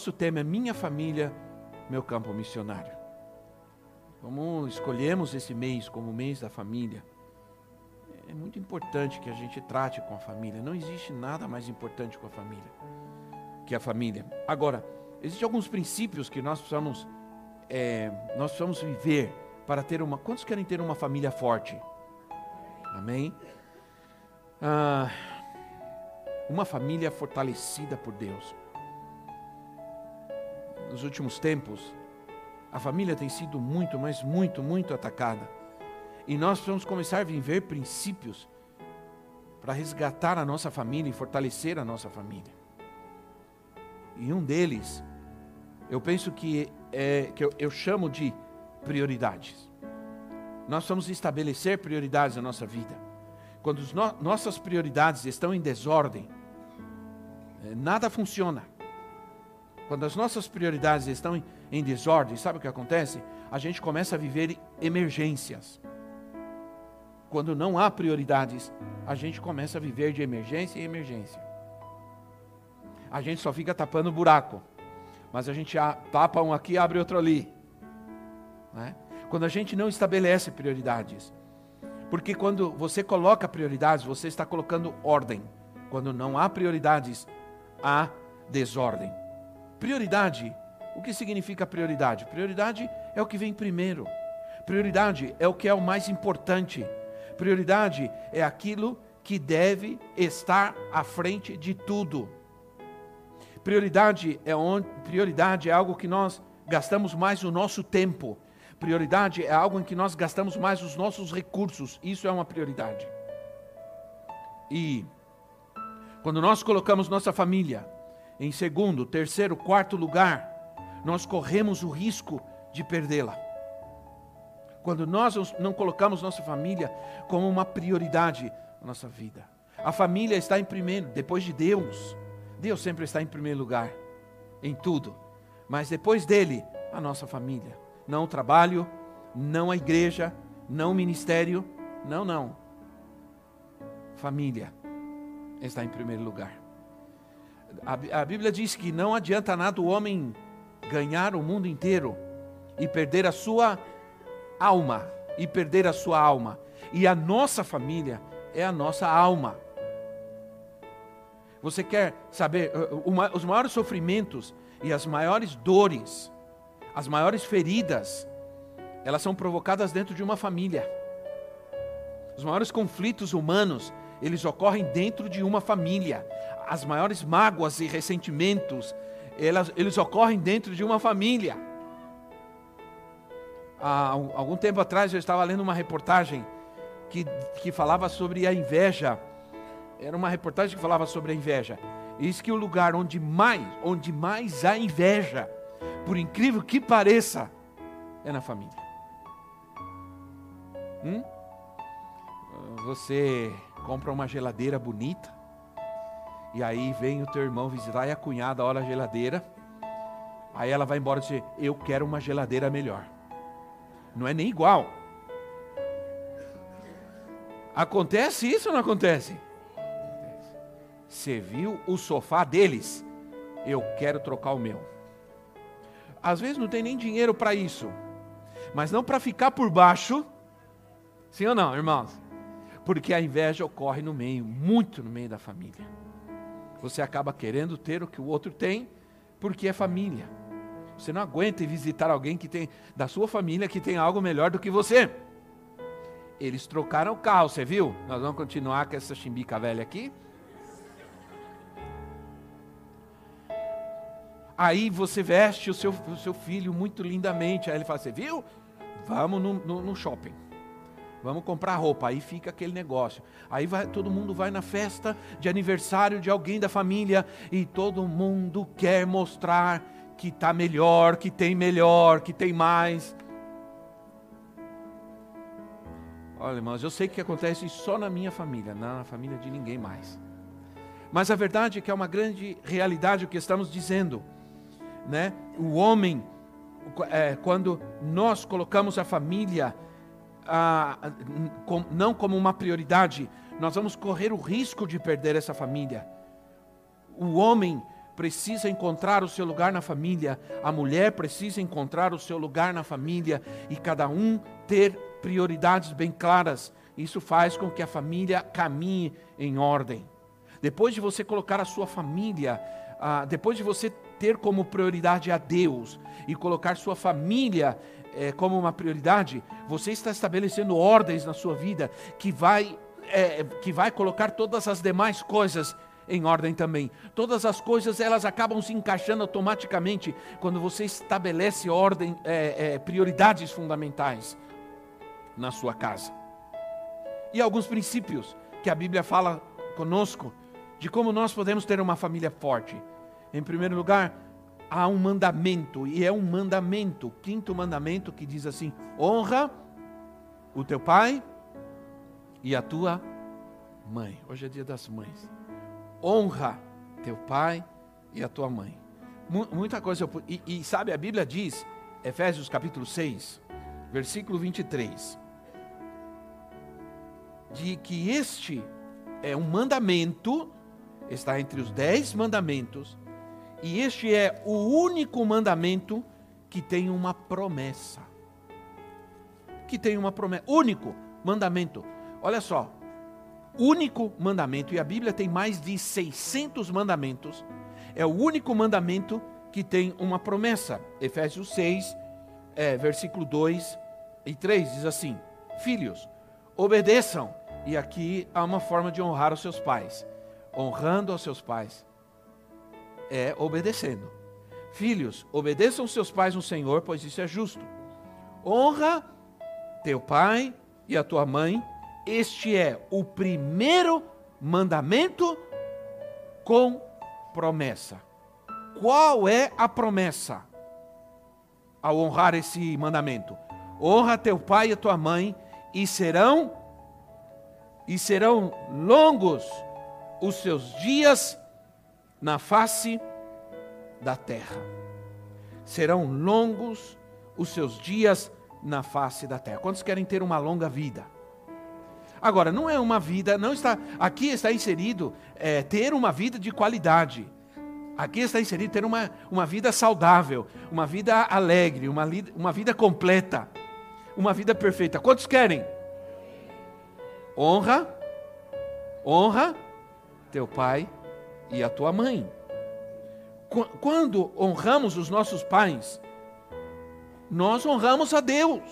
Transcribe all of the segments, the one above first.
Nosso tema é Minha Família, Meu Campo Missionário. Como escolhemos esse mês como mês da família, é muito importante que a gente trate com a família. Não existe nada mais importante com a família que a família. Agora, existem alguns princípios que nós precisamos, é, nós precisamos viver para ter uma. Quantos querem ter uma família forte? Amém? Ah, uma família fortalecida por Deus nos últimos tempos, a família tem sido muito, mas muito, muito atacada. E nós precisamos começar a viver princípios para resgatar a nossa família e fortalecer a nossa família. E um deles, eu penso que é que eu, eu chamo de prioridades. Nós vamos estabelecer prioridades na nossa vida. Quando no, nossas prioridades estão em desordem, eh, nada funciona. Quando as nossas prioridades estão em, em desordem, sabe o que acontece? A gente começa a viver emergências. Quando não há prioridades, a gente começa a viver de emergência em emergência. A gente só fica tapando buraco, mas a gente tapa um aqui e abre outro ali. Né? Quando a gente não estabelece prioridades, porque quando você coloca prioridades, você está colocando ordem. Quando não há prioridades, há desordem. Prioridade. O que significa prioridade? Prioridade é o que vem primeiro. Prioridade é o que é o mais importante. Prioridade é aquilo que deve estar à frente de tudo. Prioridade é, onde, prioridade é algo que nós gastamos mais o nosso tempo. Prioridade é algo em que nós gastamos mais os nossos recursos. Isso é uma prioridade. E quando nós colocamos nossa família, em segundo, terceiro, quarto lugar, nós corremos o risco de perdê-la. Quando nós não colocamos nossa família como uma prioridade na nossa vida. A família está em primeiro, depois de Deus. Deus sempre está em primeiro lugar, em tudo. Mas depois dele, a nossa família. Não o trabalho, não a igreja, não o ministério. Não, não. Família está em primeiro lugar. A, Bíblia diz que não adianta nada o homem ganhar o mundo inteiro e perder a sua alma, e perder a sua alma. E a nossa família é a nossa alma. Você quer saber uh, uh, os maiores sofrimentos e as maiores dores, as maiores feridas, elas são provocadas dentro de uma família. Os maiores conflitos humanos, eles ocorrem dentro de uma família as maiores mágoas e ressentimentos, elas, eles ocorrem dentro de uma família. Há algum tempo atrás eu estava lendo uma reportagem que, que falava sobre a inveja. Era uma reportagem que falava sobre a inveja. E diz que o lugar onde mais, onde mais há inveja, por incrível que pareça, é na família. Hum? Você compra uma geladeira bonita, e aí vem o teu irmão visitar e a cunhada olha a geladeira. Aí ela vai embora e diz: Eu quero uma geladeira melhor. Não é nem igual. Acontece isso ou não acontece? Você viu o sofá deles? Eu quero trocar o meu. Às vezes não tem nem dinheiro para isso, mas não para ficar por baixo. Sim ou não, irmãos? Porque a inveja ocorre no meio, muito no meio da família. Você acaba querendo ter o que o outro tem, porque é família. Você não aguenta ir visitar alguém que tem da sua família que tem algo melhor do que você. Eles trocaram o carro, você viu? Nós vamos continuar com essa chimbica velha aqui. Aí você veste o seu, o seu filho muito lindamente. Aí ele fala: Você viu? Vamos no, no, no shopping. Vamos comprar roupa, aí fica aquele negócio. Aí vai, todo mundo vai na festa de aniversário de alguém da família e todo mundo quer mostrar que está melhor, que tem melhor, que tem mais. Olha, irmãos, eu sei que acontece só na minha família, na família de ninguém mais. Mas a verdade é que é uma grande realidade o que estamos dizendo, né? O homem, é, quando nós colocamos a família ah, com, não como uma prioridade, nós vamos correr o risco de perder essa família. O homem precisa encontrar o seu lugar na família, a mulher precisa encontrar o seu lugar na família e cada um ter prioridades bem claras. Isso faz com que a família caminhe em ordem. Depois de você colocar a sua família, ah, depois de você ter como prioridade a Deus e colocar sua família é, como uma prioridade, você está estabelecendo ordens na sua vida que vai, é, que vai colocar todas as demais coisas em ordem também. Todas as coisas elas acabam se encaixando automaticamente quando você estabelece ordem, é, é prioridades fundamentais na sua casa. E alguns princípios que a Bíblia fala conosco de como nós podemos ter uma família forte. Em primeiro lugar, há um mandamento, e é um mandamento, quinto mandamento que diz assim: honra o teu pai e a tua mãe. Hoje é dia das mães. Honra teu pai e a tua mãe. Muita coisa. E, e sabe, a Bíblia diz, Efésios capítulo 6, versículo 23, de que este é um mandamento, está entre os dez mandamentos, e este é o único mandamento que tem uma promessa. Que tem uma promessa. Único mandamento. Olha só. Único mandamento. E a Bíblia tem mais de 600 mandamentos. É o único mandamento que tem uma promessa. Efésios 6, é, versículo 2 e 3 diz assim: Filhos, obedeçam. E aqui há uma forma de honrar os seus pais. Honrando aos seus pais é obedecendo. Filhos, obedeçam seus pais no Senhor, pois isso é justo. Honra teu pai e a tua mãe. Este é o primeiro mandamento com promessa. Qual é a promessa ao honrar esse mandamento? Honra teu pai e a tua mãe e serão e serão longos os seus dias na face da terra. Serão longos os seus dias na face da terra. Quantos querem ter uma longa vida? Agora, não é uma vida, não está. Aqui está inserido é, ter uma vida de qualidade. Aqui está inserido ter uma, uma vida saudável, uma vida alegre, uma, uma vida completa, uma vida perfeita. Quantos querem? Honra, honra teu pai e a tua mãe. Quando honramos os nossos pais, nós honramos a Deus.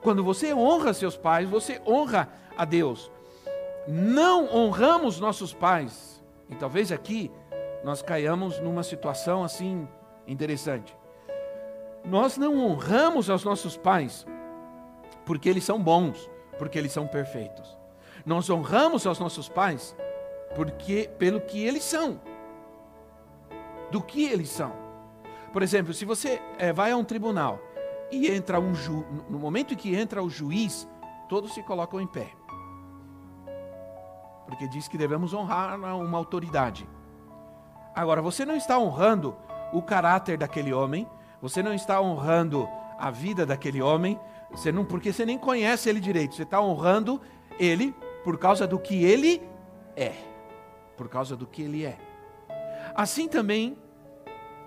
Quando você honra seus pais, você honra a Deus. Não honramos nossos pais. E talvez aqui nós caiamos numa situação assim interessante. Nós não honramos aos nossos pais porque eles são bons, porque eles são perfeitos. Nós honramos aos nossos pais porque pelo que eles são, do que eles são. Por exemplo, se você é, vai a um tribunal e entra um ju, no momento em que entra o juiz, todos se colocam em pé, porque diz que devemos honrar uma autoridade. Agora, você não está honrando o caráter daquele homem, você não está honrando a vida daquele homem, você não, porque você nem conhece ele direito, você está honrando ele por causa do que ele é por causa do que ele é. Assim também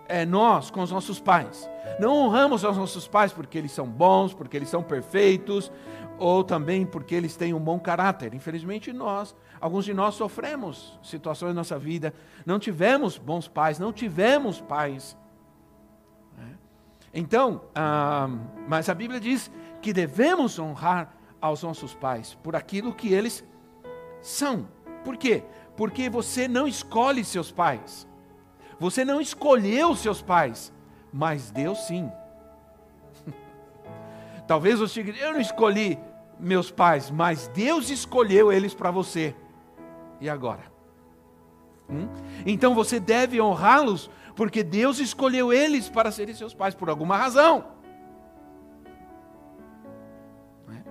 é nós com os nossos pais. Não honramos os nossos pais porque eles são bons, porque eles são perfeitos, ou também porque eles têm um bom caráter. Infelizmente, nós, alguns de nós sofremos situações na nossa vida, não tivemos bons pais, não tivemos pais. Né? Então, ah, mas a Bíblia diz que devemos honrar aos nossos pais por aquilo que eles são. Por quê? Porque você não escolhe seus pais. Você não escolheu seus pais, mas Deus sim. Talvez você diga, eu não escolhi. meus pais, mas Deus escolheu eles para você. E agora? Hum? Então você deve honrá-los, porque Deus escolheu eles para serem seus pais por alguma razão. É?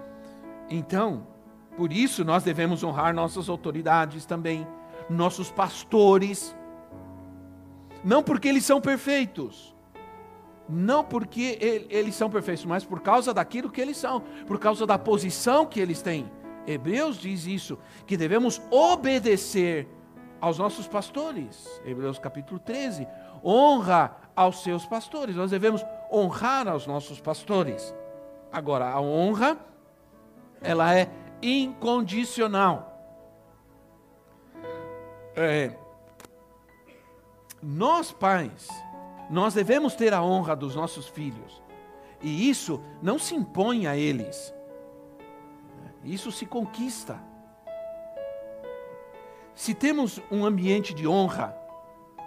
Então, por isso nós devemos honrar nossas autoridades também, nossos pastores, não porque eles são perfeitos, não porque eles são perfeitos, mas por causa daquilo que eles são, por causa da posição que eles têm. Hebreus diz isso, que devemos obedecer aos nossos pastores. Hebreus capítulo 13. Honra aos seus pastores. Nós devemos honrar aos nossos pastores. Agora, a honra, ela é incondicional. É, nós, pais, nós devemos ter a honra dos nossos filhos. E isso não se impõe a eles. Isso se conquista. Se temos um ambiente de honra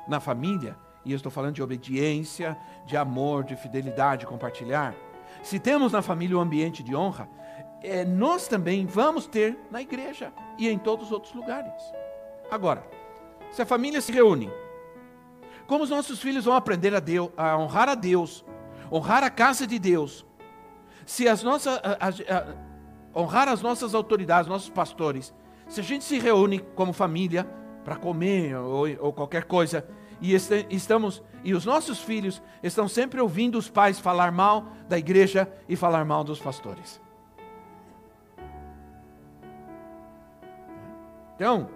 na família, e eu estou falando de obediência, de amor, de fidelidade, compartilhar. Se temos na família um ambiente de honra, é, nós também vamos ter na igreja e em todos os outros lugares. Agora, se a família se reúne como os nossos filhos vão aprender a, Deus, a honrar a Deus, honrar a casa de Deus? Se as nossas, a, a, honrar as nossas autoridades, nossos pastores, se a gente se reúne como família para comer ou, ou, qualquer coisa, e este, estamos e os nossos filhos estão sempre ouvindo os pais falar mal da igreja e falar mal dos pastores. Então,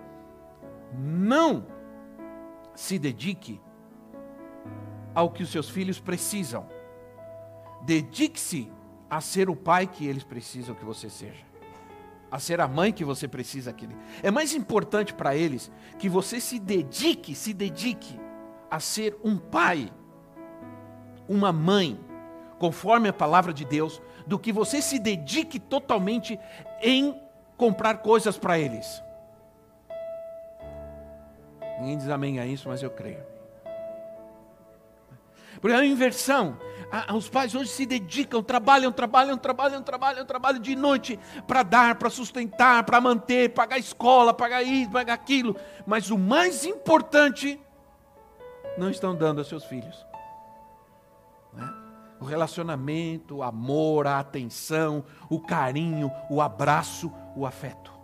não se dedique ao que os seus filhos precisam. Dedique-se a ser o pai que eles precisam que você seja. A ser a mãe que você precisa que ele. É mais importante para eles que você se dedique, se dedique a ser um pai, uma mãe, conforme a palavra de Deus, do que você se dedique totalmente em comprar coisas para eles. Ninguém diz amém a isso, mas eu creio. Porque é uma inversão. Os pais hoje se dedicam, trabalham, trabalham, trabalham, trabalham, trabalham de noite para dar, para sustentar, para manter, pagar escola, pagar isso, pagar aquilo. Mas o mais importante, não estão dando aos seus filhos. Né? O relacionamento, o amor, a atenção, o carinho, o abraço, o afeto.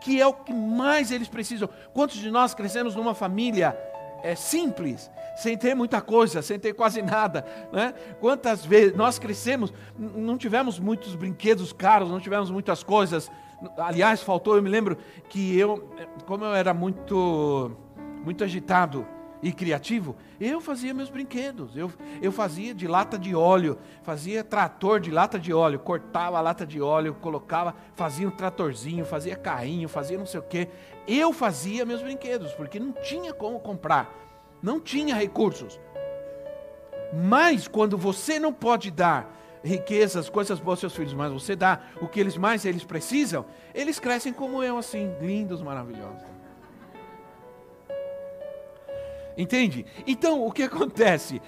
Que é o que mais eles precisam. Quantos de nós crescemos numa família é, simples, sem ter muita coisa, sem ter quase nada. Né? Quantas vezes nós crescemos, não tivemos muitos brinquedos caros, não tivemos muitas coisas. Aliás, faltou, eu me lembro que eu, como eu era muito, muito agitado, e criativo, eu fazia meus brinquedos. Eu, eu fazia de lata de óleo, fazia trator de lata de óleo, cortava a lata de óleo, colocava, fazia um tratorzinho, fazia carrinho, fazia não sei o quê. Eu fazia meus brinquedos, porque não tinha como comprar, não tinha recursos. Mas quando você não pode dar riquezas, coisas boas aos seus filhos, mas você dá o que eles mais eles precisam, eles crescem como eu, assim, lindos, maravilhosos. Entende? Então, o que acontece?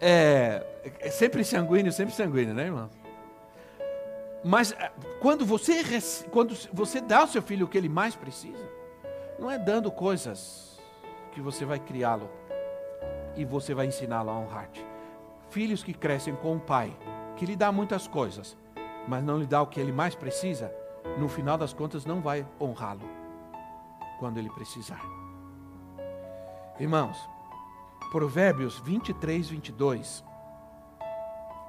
É, é sempre sanguíneo, sempre sanguíneo, né, irmão? Mas é, quando você, quando você dá ao seu filho o que ele mais precisa, não é dando coisas que você vai criá-lo e você vai ensiná-lo a honrar-te. Filhos que crescem com um pai que lhe dá muitas coisas, mas não lhe dá o que ele mais precisa, no final das contas não vai honrá-lo quando ele precisar. Irmãos, Provérbios 23, 22.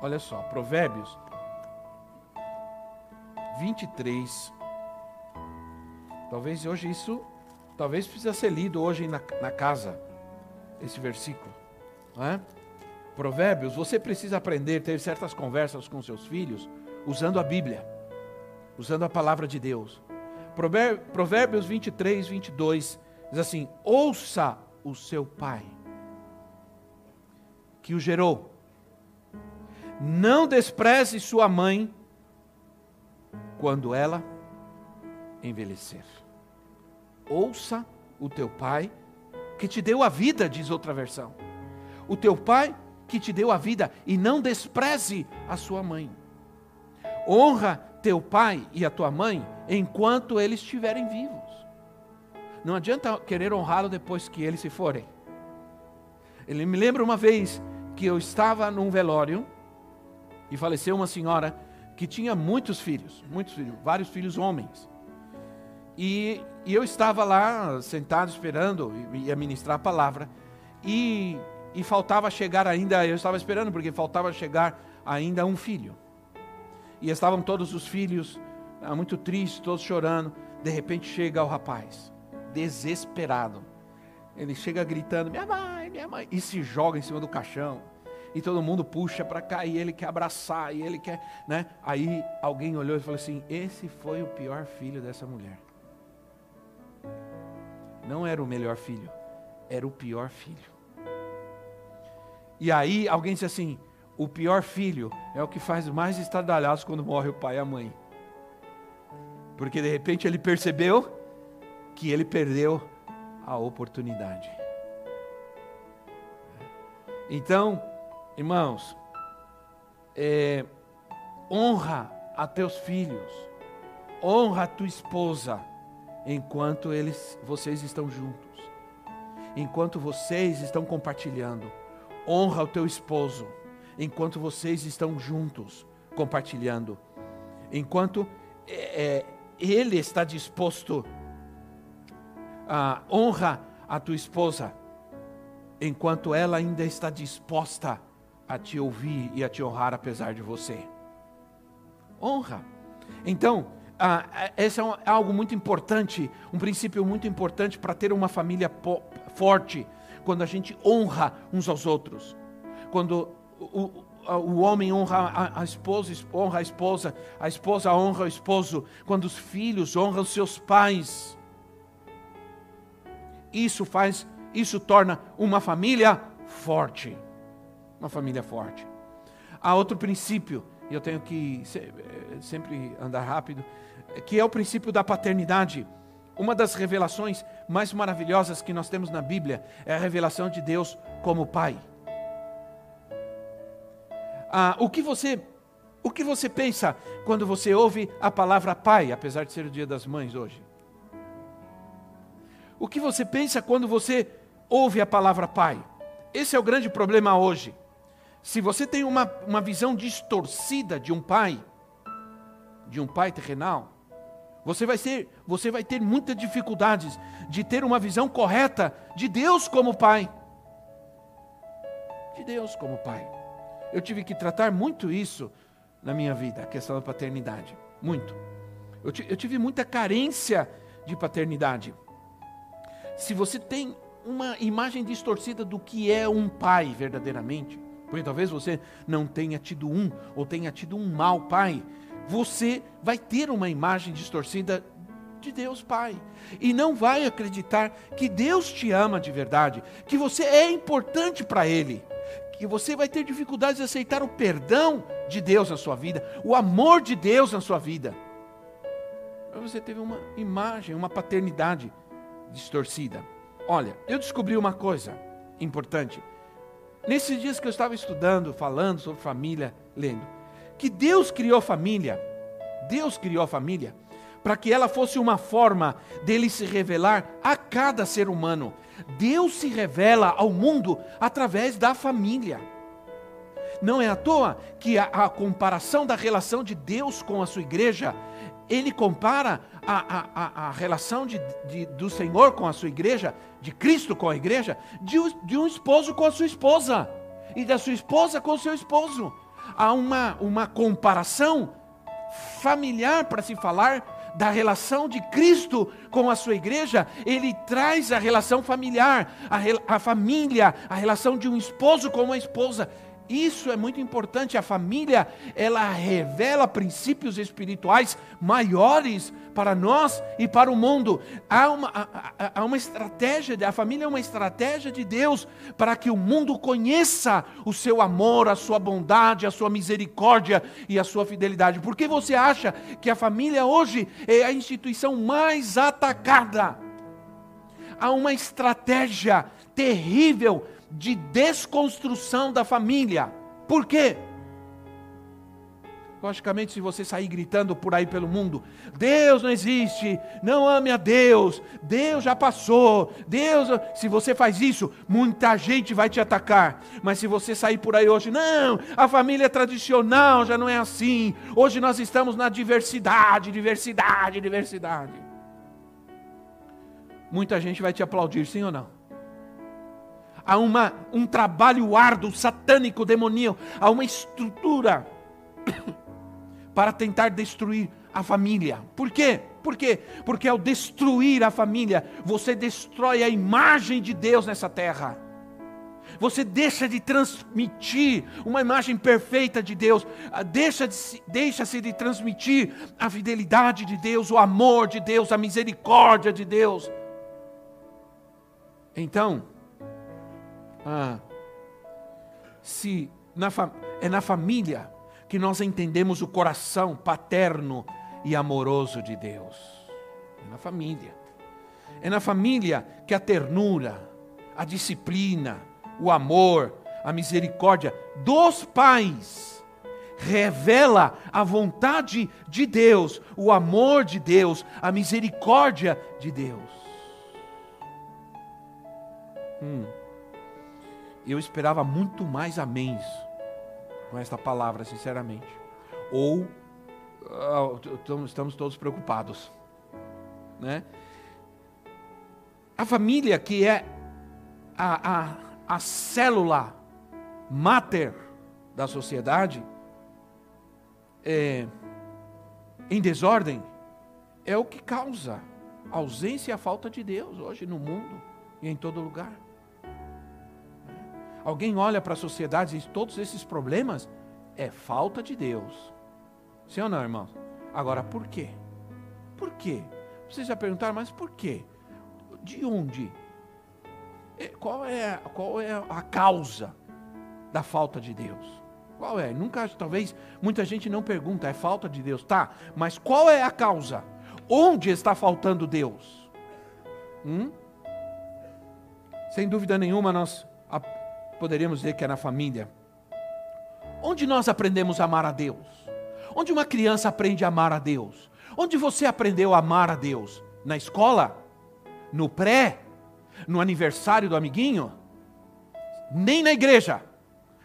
Olha só, Provérbios 23. Talvez hoje isso, talvez precisa ser lido hoje na, na casa, esse versículo. Não é? Provérbios, você precisa aprender, ter certas conversas com seus filhos, usando a Bíblia, usando a palavra de Deus. Provérbios 23, 22 diz assim: Ouça o seu pai que o gerou. Não despreze sua mãe quando ela envelhecer. Ouça o teu pai que te deu a vida, diz outra versão. O teu pai que te deu a vida e não despreze a sua mãe. Honra teu pai e a tua mãe enquanto eles estiverem vivos. Não adianta querer honrá-lo depois que eles se forem. Ele me lembra uma vez que eu estava num velório e faleceu uma senhora que tinha muitos filhos, muitos filhos, vários filhos homens. E, e eu estava lá sentado esperando, ia ministrar a palavra, e, e faltava chegar ainda, eu estava esperando porque faltava chegar ainda um filho. E estavam todos os filhos ah, muito tristes, todos chorando. De repente chega o rapaz, desesperado. Ele chega gritando: Minha mãe, minha mãe, e se joga em cima do caixão. E todo mundo puxa para cá e ele quer abraçar e ele quer, né? Aí alguém olhou e falou assim: Esse foi o pior filho dessa mulher. Não era o melhor filho, era o pior filho. E aí alguém disse assim: o pior filho é o que faz mais estardalhaços quando morre o pai e a mãe. Porque de repente ele percebeu que ele perdeu a oportunidade. Então, irmãos, é, honra a teus filhos, honra a tua esposa, enquanto eles, vocês estão juntos, enquanto vocês estão compartilhando. Honra o teu esposo, enquanto vocês estão juntos, compartilhando. Enquanto é, é ele está disposto a honra a tua esposa, enquanto ela ainda está disposta a te ouvir e a te honrar apesar de você. Honra. Então, ah, esse é algo muito importante, um princípio muito importante para ter uma família forte, quando a gente honra uns aos outros. Quando o, o homem honra a, a esposa, honra a esposa, a esposa honra o esposo, quando os filhos honram os seus pais. Isso faz, isso torna uma família forte. Uma família forte. Há outro princípio, e eu tenho que sempre andar rápido, que é o princípio da paternidade. Uma das revelações mais maravilhosas que nós temos na Bíblia é a revelação de Deus como Pai. Ah, o que você o que você pensa quando você ouve a palavra pai, apesar de ser o dia das mães hoje? O que você pensa quando você ouve a palavra pai? Esse é o grande problema hoje. Se você tem uma, uma visão distorcida de um pai, de um pai terrenal, você vai, ser, você vai ter muitas dificuldades de ter uma visão correta de Deus como pai. De Deus como pai. Eu tive que tratar muito isso na minha vida, a questão da paternidade. Muito. Eu, eu tive muita carência de paternidade. Se você tem uma imagem distorcida do que é um pai verdadeiramente, porque talvez você não tenha tido um ou tenha tido um mau pai, você vai ter uma imagem distorcida de Deus Pai e não vai acreditar que Deus te ama de verdade, que você é importante para Ele que você vai ter dificuldade de aceitar o perdão de Deus na sua vida, o amor de Deus na sua vida. Mas você teve uma imagem, uma paternidade distorcida. Olha, eu descobri uma coisa importante. Nesses dias que eu estava estudando, falando sobre família, lendo, que Deus criou família, Deus criou a família para que ela fosse uma forma dele se revelar a cada ser humano. Deus se revela ao mundo através da família. Não é à toa que a, a comparação da relação de Deus com a sua igreja, ele compara a, a, a relação de, de, do Senhor com a sua igreja, de Cristo com a igreja, de, de um esposo com a sua esposa, e da sua esposa com o seu esposo. Há uma, uma comparação familiar para se falar da relação de Cristo com a sua igreja, ele traz a relação familiar, a, a família, a relação de um esposo com uma esposa. Isso é muito importante. A família, ela revela princípios espirituais maiores para nós e para o mundo. Há uma, há, uma estratégia, a família é uma estratégia de Deus para que o mundo conheça o seu amor, a sua bondade, a sua misericórdia e a sua fidelidade. Por que você acha que a família hoje é a instituição mais atacada? Há uma estratégia terrível de desconstrução da família. Por quê? Logicamente, se você sair gritando por aí pelo mundo, Deus não existe, não ame a Deus, Deus já passou, Deus. Se você faz isso, muita gente vai te atacar. Mas se você sair por aí hoje, não, a família é tradicional já não é assim. Hoje nós estamos na diversidade, diversidade, diversidade. Muita gente vai te aplaudir, sim ou não? Há uma, um trabalho árduo, satânico, demoníaco, há uma estrutura para tentar destruir a família. Por quê? Por quê? Porque ao destruir a família, você destrói a imagem de Deus nessa terra. Você deixa de transmitir uma imagem perfeita de Deus, ah, deixa de, deixa-se de transmitir a fidelidade de Deus, o amor de Deus, a misericórdia de Deus. Então, ah, se na, é na família que nós entendemos o coração paterno e amoroso de Deus. É na família. É na família que a ternura, a disciplina, o amor, a misericórdia dos pais revela a vontade de Deus, o amor de Deus, a misericórdia de Deus. Hum. Eu esperava muito mais améns com esta palavra, sinceramente. Ou uh, estamos todos preocupados. Né? A família, que é a, a, a célula máter da sociedade, é, em desordem, é o que causa a ausência e a falta de Deus hoje no mundo e em todo lugar. Alguém olha para a sociedade e diz: todos esses problemas é falta de Deus. Sim ou não, irmãos? Agora, por quê? Por quê? Vocês já perguntaram, mas por quê? De onde? É, qual é, qual é a causa da falta de Deus? Qual é? Nunca, talvez, muita gente não pergunta, é falta de Deus. Tá, mas qual é a causa? Onde está faltando Deus? Hum? Sem dúvida nenhuma, nós poderíamos dizer que é na família. Onde nós aprendemos a amar a Deus? Onde uma criança aprende a amar a Deus? Onde você aprendeu a amar a Deus? Na escola? No pré? No aniversário do amiguinho? Nem na igreja.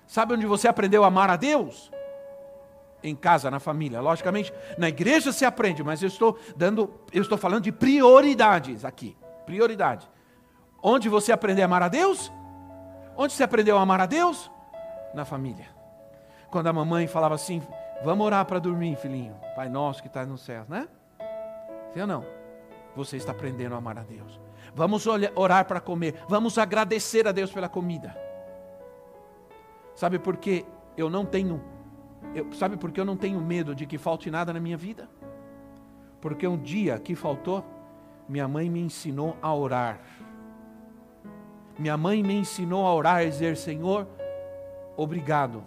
Sabe onde você aprendeu a amar a Deus? Em casa, na família. Logicamente, na igreja se aprende, mas eu estou dando, eu estou falando de prioridades aqui. Prioridade. Onde você aprendeu a amar a Deus? Onde você aprendeu a amar a Deus? Na família. Quando a mamãe falava assim: Vamos orar para dormir, filhinho. Pai nosso que está no céu, né? Sim ou não? Você está aprendendo a amar a Deus. Vamos orar para comer. Vamos agradecer a Deus pela comida. Sabe por que eu não tenho. Eu, sabe por que eu não tenho medo de que falte nada na minha vida? Porque um dia que faltou, minha mãe me ensinou a orar. Minha mãe me ensinou a orar e dizer: Senhor, obrigado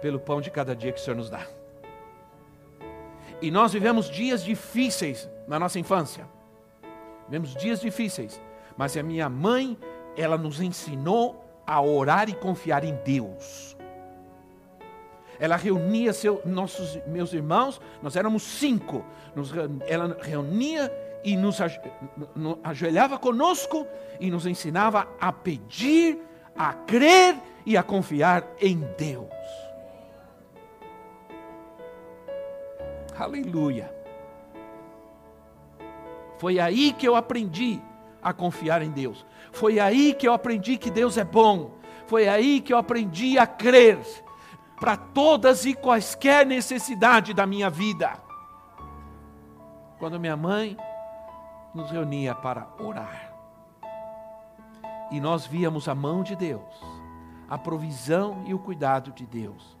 pelo pão de cada dia que o Senhor nos dá. E nós vivemos dias difíceis na nossa infância. Vivemos dias difíceis. Mas a minha mãe, ela nos ensinou a orar e confiar em Deus. Ela reunia seu, nossos, meus irmãos, nós éramos cinco. Nos, ela reunia e nos ajoelhava conosco e nos ensinava a pedir, a crer e a confiar em Deus. Aleluia. Foi aí que eu aprendi a confiar em Deus. Foi aí que eu aprendi que Deus é bom. Foi aí que eu aprendi a crer para todas e quaisquer necessidades da minha vida. Quando minha mãe nos reunia para orar. E nós víamos a mão de Deus, a provisão e o cuidado de Deus.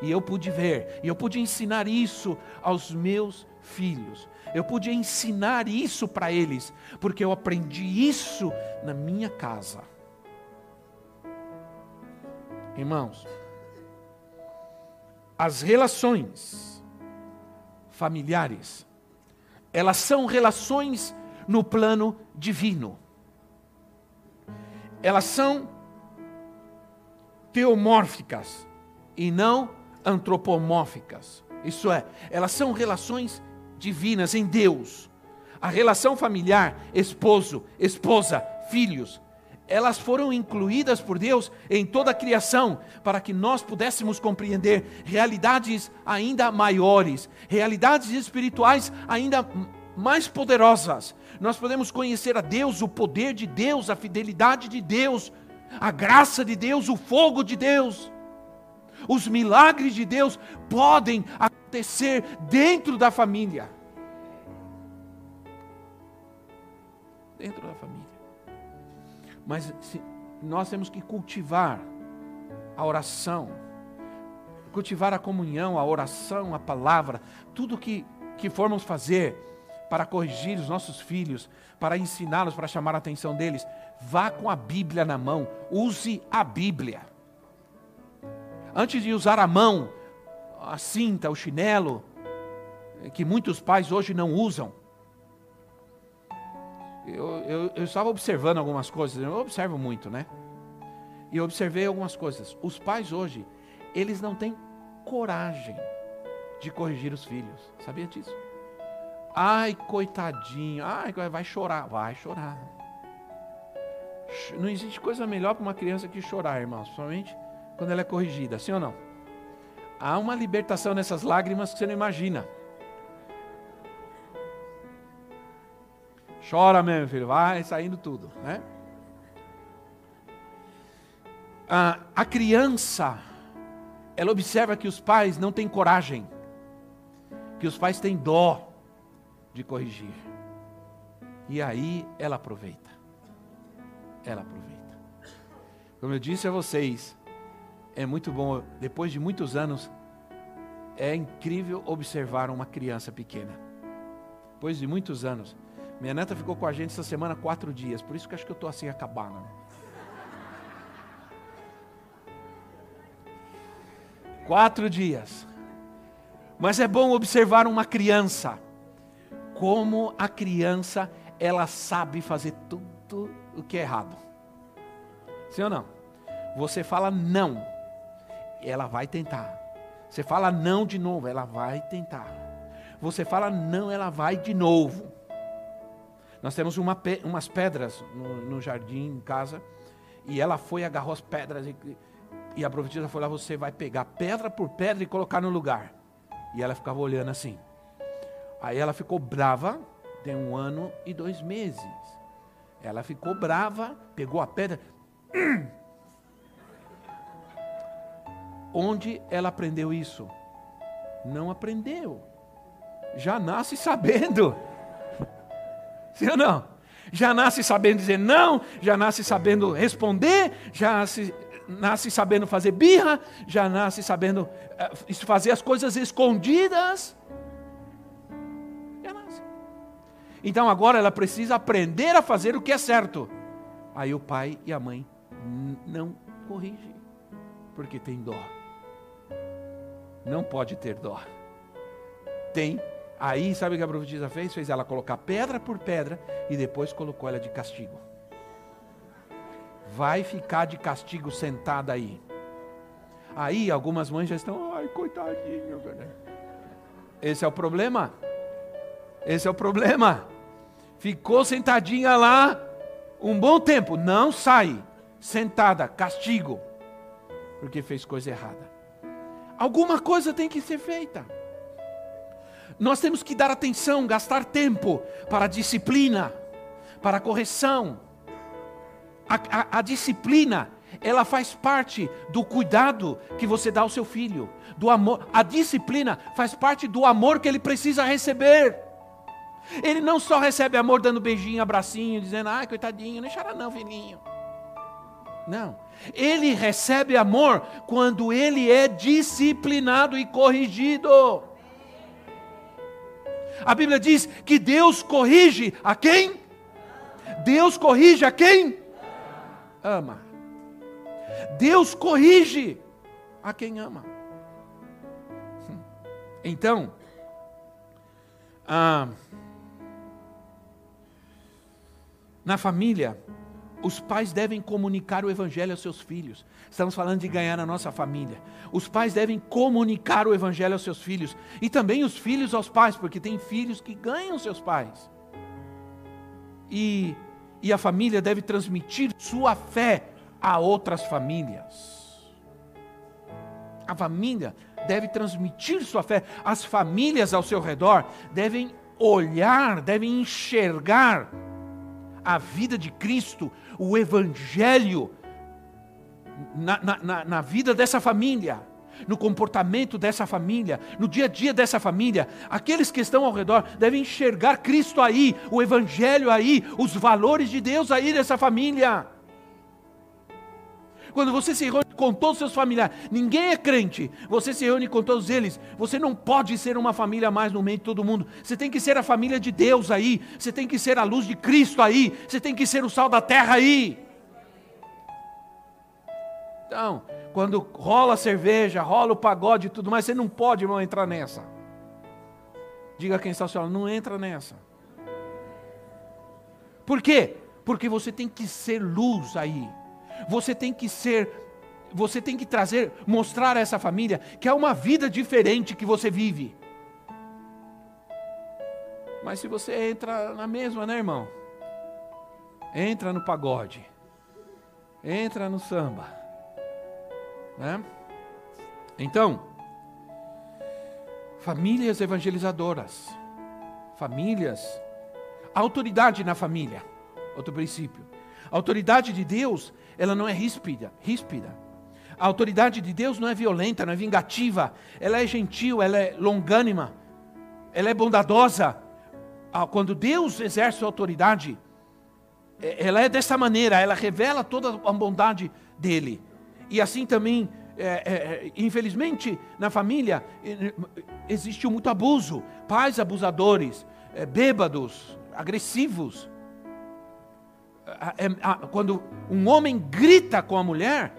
E eu pude ver, e eu pude ensinar isso aos meus filhos. Eu pude ensinar isso para eles, porque eu aprendi isso na minha casa. Irmãos, as relações familiares, elas são relações no plano divino. Elas são teomórficas e não antropomórficas. Isso é, elas são relações divinas em Deus. A relação familiar, esposo, esposa, filhos, elas foram incluídas por Deus em toda a criação, para que nós pudéssemos compreender realidades ainda maiores, realidades espirituais ainda mais poderosas. Nós podemos conhecer a Deus, o poder de Deus, a fidelidade de Deus, a graça de Deus, o fogo de Deus. Os milagres de Deus podem acontecer dentro da família. Dentro da família. Mas se, nós temos que cultivar a oração, cultivar a comunhão, a oração, a palavra, tudo que, que formos fazer para corrigir os nossos filhos, para ensiná-los, para chamar a atenção deles, vá com a Bíblia na mão, use a Bíblia. Antes de usar a mão, a cinta, o chinelo, que muitos pais hoje não usam, eu, eu, eu estava observando algumas coisas, eu observo muito, né? E eu observei algumas coisas. Os pais hoje, eles não têm coragem de corrigir os filhos. Sabia disso? Ai, coitadinho. Ai, vai chorar. Vai chorar. Não existe coisa melhor para uma criança que chorar, irmãos. Somente quando ela é corrigida. Sim ou não? Há uma libertação nessas lágrimas que você não imagina. Chora mesmo, filho, vai saindo tudo, né? A, a criança, ela observa que os pais não têm coragem, que os pais têm dó de corrigir. E aí ela aproveita. Ela aproveita. Como eu disse a vocês, é muito bom, depois de muitos anos, é incrível observar uma criança pequena. Depois de muitos anos, minha neta ficou com a gente essa semana quatro dias, por isso que acho que eu estou assim acabado. Né? Quatro dias. Mas é bom observar uma criança. Como a criança, ela sabe fazer tudo o que é errado. Sim ou não? Você fala não, ela vai tentar. Você fala não de novo, ela vai tentar. Você fala não, ela vai de novo. Nós temos uma, umas pedras no, no, jardim, em casa, e ela foi, agarrou as pedras, e, e a profetisa lá: você vai pegar pedra por pedra e colocar no lugar. E ela ficava olhando assim. Aí ela ficou brava, tem um ano e dois meses. Ela ficou brava, pegou a pedra. Onde ela aprendeu isso? Não aprendeu. Já nasce sabendo. Sim ou não? Já nasce sabendo dizer não, já nasce sabendo responder, já nasce, nasce sabendo fazer birra, já nasce sabendo uh, fazer as coisas escondidas. Então agora ela precisa aprender a fazer o que é certo. Aí o pai e a mãe não corrigem, porque tem dó. Não pode ter dó. Tem Aí, sabe o que a profetisa fez? Fez ela colocar pedra por pedra e depois colocou ela de castigo. Vai ficar de castigo sentada aí. Aí algumas mães já estão, ai, coitadinho. Esse é o problema. Esse é o problema. Ficou sentadinha lá um bom tempo, não sai, sentada, castigo, porque fez coisa errada. Alguma coisa tem que ser feita. Nós temos que dar atenção, gastar tempo para a disciplina, para a correção. A, a, a, disciplina, ela faz parte do cuidado que você dá ao seu filho, do amor. A disciplina faz parte do amor que ele precisa receber. Ele não só recebe amor dando beijinho, abracinho, dizendo, ai, coitadinho, não chora não, filhinho. Não. Ele recebe amor quando ele é disciplinado e corrigido. A Bíblia diz que Deus corrige a quem? Deus corrige a quem? Ama. Deus corrige a quem ama. Então, ah, na família, Os pais devem comunicar o evangelho aos seus filhos. Estamos falando de ganhar a nossa família. Os pais devem comunicar o evangelho aos seus filhos e também os filhos aos pais, porque tem filhos que ganham seus pais. E, e a família deve transmitir sua fé a outras famílias. A família deve transmitir sua fé. As famílias ao seu redor devem olhar, devem enxergar a vida de Cristo, o Evangelho, na, na, na vida dessa família, no comportamento dessa família, no dia a dia dessa família. Aqueles que estão ao redor devem enxergar Cristo aí, o Evangelho aí, os valores de Deus aí dessa família. Quando você se reúne com todos os seus familiares, ninguém é crente, você se reúne com todos eles, você não pode ser uma família mais no meio de todo mundo. Você tem que ser a família de Deus aí, você tem que ser a luz de Cristo aí, você tem que ser o sal da terra aí. Então, quando rola a cerveja, rola o pagode e tudo mais, você não pode, irmão, entrar nessa. Diga quem está ao não entra nessa. Por quê? Porque você tem que ser luz aí. Você tem que ser, você tem que trazer, mostrar a essa família que é uma vida diferente que você vive. Mas se você entra na mesma, né, irmão? Entra no pagode. Entra no samba. Né? Então, famílias evangelizadoras. Famílias. Autoridade na família. Outro princípio. Autoridade de Deus ela não é ríspida, ríspida. A autoridade de Deus não é violenta, não é vingativa, ela é gentil, ela é longânima, ela é bondadosa. Ah, quando Deus exerce sua autoridade, é, ela é dessa maneira, ela revela toda a bondade dele. E assim também, é, é, infelizmente, na família existe muito abuso, pais abusadores, é, bêbados, agressivos quando um homem grita com a mulher,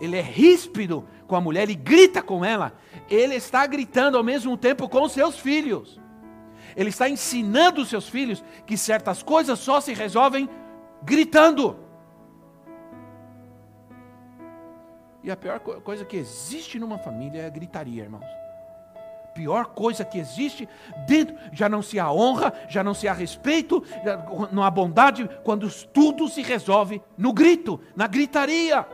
ele é ríspido com a mulher, ele grita com ela, ele está gritando ao mesmo tempo com seus filhos. Ele está ensinando os seus filhos que certas coisas só se resolvem gritando. E a pior coisa que existe numa família é gritaria, irmãos pior coisa que existe dentro. Já não se há honra, já não se há respeito, não há bondade, quando tudo se resolve no grito, na gritaria.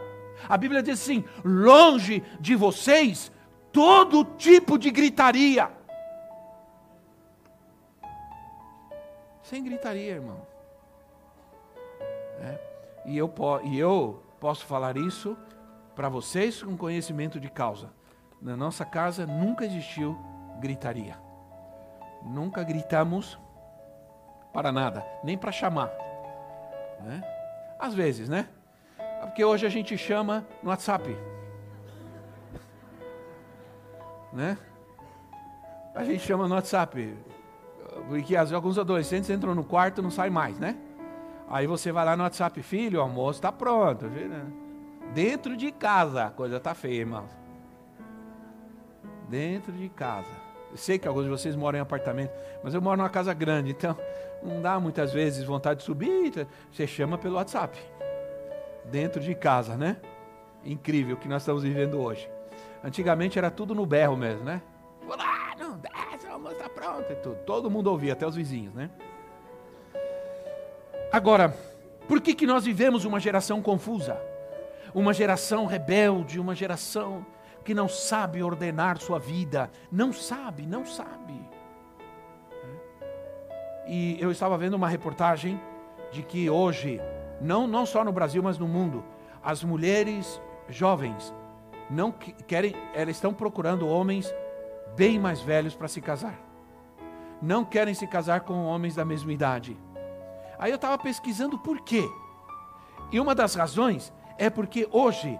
A Bíblia diz assim: longe de vocês todo tipo de gritaria. Sem gritaria, irmão. É. E, eu, e eu posso falar isso para vocês com conhecimento de causa. Na nossa casa nunca existiu gritaria. Nunca gritamos para nada, nem para chamar. Né? Às vezes, né? Porque hoje a gente chama no WhatsApp. Né? A gente chama no WhatsApp. Porque alguns adolescentes entram no quarto e não saem mais, né? Aí você vai lá no WhatsApp, filho, o almoço está pronto. Dentro de casa, a coisa está feia, irmãos. Dentro de casa. Sei que alguns de vocês moram em apartamento, mas eu moro numa casa grande, então não dá muitas vezes vontade de subir. Então você chama pelo WhatsApp. Dentro de casa, né? Incrível o que nós estamos vivendo hoje. Antigamente era tudo no berro mesmo, né? Ah, não desce, a almoço está pronto e tudo. Todo mundo ouvia, até os vizinhos, né? Agora, por que, que nós vivemos uma geração confusa? Uma geração rebelde, uma geração que não sabe ordenar sua vida. Não sabe, não sabe. E eu estava vendo uma reportagem de que hoje, não, não só no Brasil, mas no mundo, as mulheres jovens não querem, elas estão procurando homens bem mais velhos para se casar. Não querem se casar com homens da mesma idade. Aí eu estava pesquisando por quê. E uma das razões é porque hoje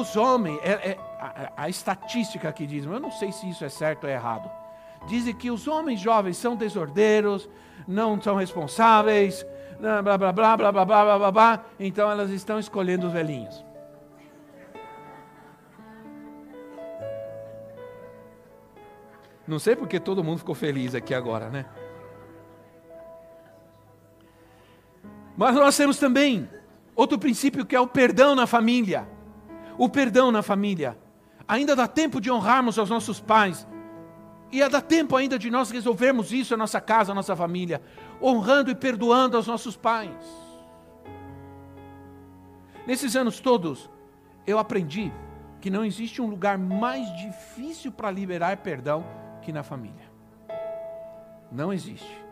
os homens, é, é, a, a, estatística que diz, eu não sei se isso é certo ou errado, dizem que os homens jovens são desordeiros, não são responsáveis, blá blá blá blá blá blá blá blá, blá então elas estão escolhendo os velhinhos. Não sei porque todo mundo ficou feliz aqui agora, né? Mas nós temos também Outro princípio que é o perdão na família. O perdão na família. Ainda dá tempo de honrarmos aos nossos pais. E dá tempo ainda de nós resolvermos isso na nossa casa, na nossa família, honrando e perdoando aos nossos pais. Nesses anos todos, eu aprendi que não existe um lugar mais difícil para liberar perdão que na família. Não existe.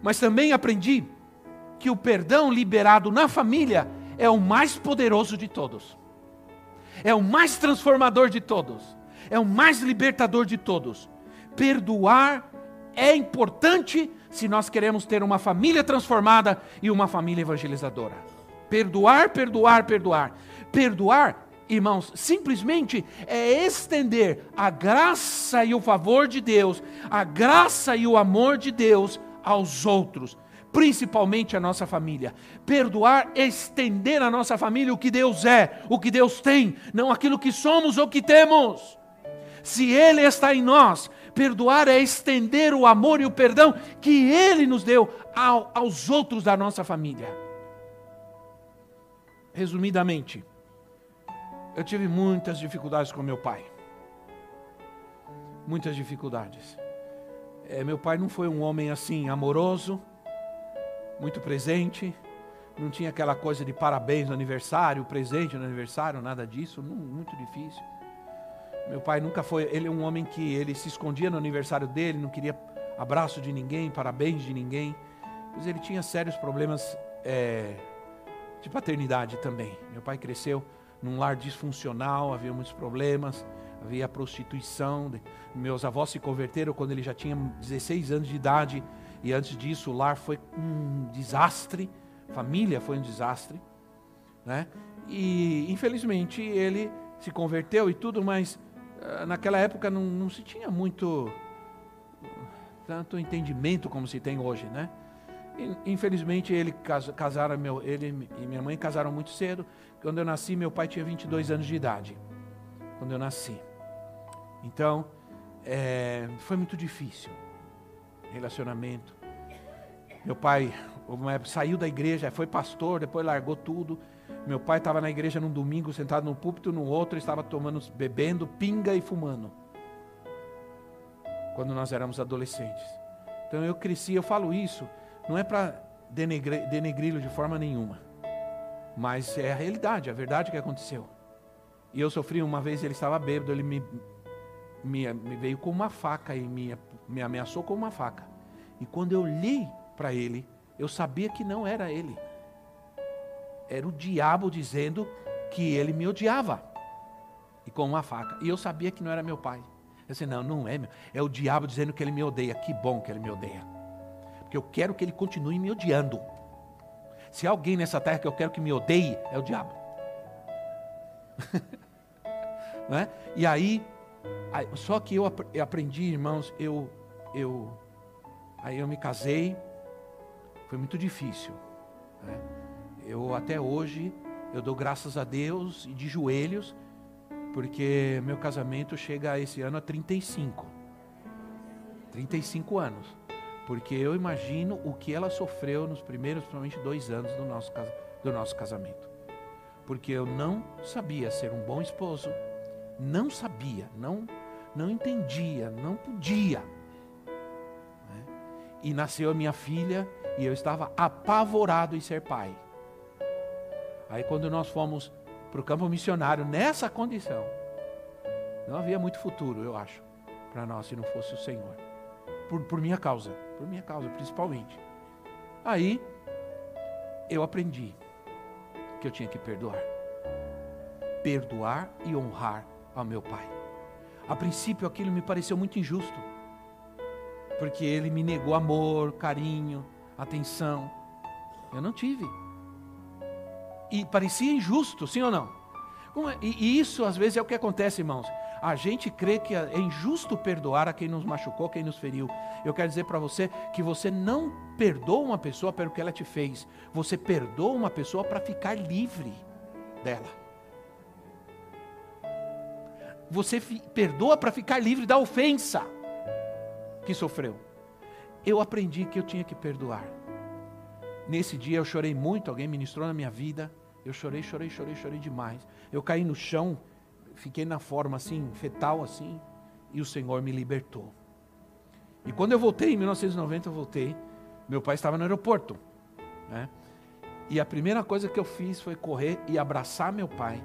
Mas também aprendi que o perdão liberado na família é o mais poderoso de todos, é o mais transformador de todos, é o mais libertador de todos. Perdoar é importante se nós queremos ter uma família transformada e uma família evangelizadora. Perdoar, perdoar, perdoar. Perdoar, irmãos, simplesmente é estender a graça e o favor de Deus, a graça e o amor de Deus aos outros principalmente a nossa família. Perdoar é estender à nossa família o que Deus é, o que Deus tem, não aquilo que somos ou que temos. Se Ele está em nós, perdoar é estender o amor e o perdão que Ele nos deu ao, aos outros da nossa família. Resumidamente, eu tive muitas dificuldades com meu pai. Muitas dificuldades. É, meu pai não foi um homem assim amoroso, muito presente, não tinha aquela coisa de parabéns no aniversário, presente no aniversário, nada disso, muito difícil. Meu pai nunca foi, ele é um homem que ele se escondia no aniversário dele, não queria abraço de ninguém, parabéns de ninguém, mas ele tinha sérios problemas é, de paternidade também. Meu pai cresceu num lar disfuncional, havia muitos problemas, havia prostituição. Meus avós se converteram quando ele já tinha 16 anos de idade e antes disso, o lar foi um desastre, família foi um desastre, né? E infelizmente ele se converteu e tudo, mas uh, naquela época não, não, se tinha muito tanto entendimento como se tem hoje, né? Infelizmente ele cas, casaram meu, ele e minha mãe casaram muito cedo. Quando eu nasci, meu pai tinha 22 anos de idade. Quando eu nasci, então é, foi muito difícil relacionamento. Meu pai saiu da igreja, foi pastor, depois largou tudo. Meu pai estava na igreja num domingo, sentado no púlpito, no outro estava tomando, bebendo pinga e fumando. Quando nós éramos adolescentes. Então eu cresci, eu falo isso, não é para denegri-lo de forma nenhuma. Mas é a realidade, a verdade que aconteceu. E eu sofri uma vez, ele estava bêbado, ele me, me, me veio com uma faca e me me ameaçou com uma faca. E quando eu li para ele, eu sabia que não era ele. Era o diabo dizendo que ele me odiava. E com uma faca. E eu sabia que não era meu pai. Eu disse, não, não é meu. É o diabo dizendo que ele me odeia. Que bom que ele me odeia. Porque eu quero que ele continue me odiando. Se há alguém nessa terra que eu quero que me odeie, é o diabo. é? E aí só que eu aprendi, irmãos, eu, eu, aí eu me casei, foi muito difícil. Né? Eu até hoje, eu dou graças a Deus e de joelhos, porque meu casamento chega esse ano a 35. 35 anos. Porque eu imagino o que ela sofreu nos primeiros, provavelmente, dois anos do nosso, do nosso casamento. Porque eu não sabia ser um bom esposo, não sabia, não não entendia, não podia. Né? E nasceu a minha filha e eu estava apavorado em ser pai. Aí quando nós fomos para o campo missionário nessa condição, não havia muito futuro, eu acho, para nós se não fosse o Senhor. Por, por minha causa, por minha causa principalmente. Aí eu aprendi que eu tinha que perdoar. Perdoar e honrar ao meu pai. A princípio aquilo me pareceu muito injusto, porque ele me negou amor, carinho, atenção. Eu não tive. E parecia injusto, sim ou não? É? E isso às vezes é o que acontece, irmãos. A gente crê que é injusto perdoar a quem nos machucou, quem nos feriu. Eu quero dizer para você que você não perdoa uma pessoa pelo que ela te fez. Você perdoa uma pessoa para ficar livre dela. Você perdoa para ficar livre da ofensa que sofreu. Eu aprendi que eu tinha que perdoar. Nesse dia eu chorei muito, alguém ministrou na minha vida. Eu chorei, chorei, chorei, chorei demais. Eu caí no chão, fiquei na forma assim, fetal assim, e o Senhor me libertou. E quando eu voltei, em 1990 eu voltei, meu pai estava no aeroporto. Né? E a primeira coisa que eu fiz foi correr e abraçar meu pai,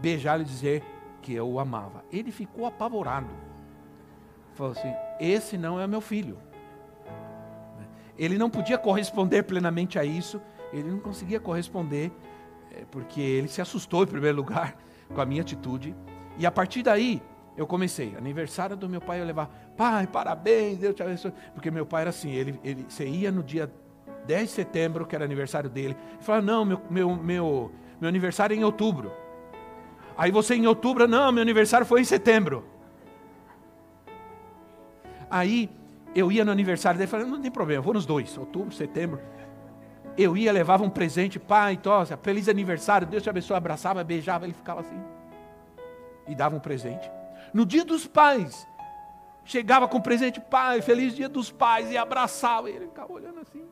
beijar e dizer que eu o amava. Ele ficou apavorado. Falou assim: esse não é meu filho. Ele não podia corresponder plenamente a isso, ele não conseguia corresponder, eh, porque ele se assustou em primeiro lugar com a minha atitude. E a partir daí, eu comecei. Aniversário do meu pai, eu levar, pai, parabéns, Deus te abençoe. Porque meu pai era assim, ele, ele, você ia no dia 10 de setembro, que era aniversário dele, e falava, não, meu, meu, meu, meu aniversário é em outubro. Aí você em outubro, não, meu aniversário foi em setembro. Aí eu ia no aniversário dele falei, não tem problema, vou nos dois, outubro, setembro. Eu ia, levava um presente, pai, tosa, feliz aniversário, Deus te abençoe, abraçava, beijava, ele ficava assim. E dava um presente. No dia dos pais, chegava com presente, pai, feliz dia dos pais, e abraçava, e ele ficava olhando assim.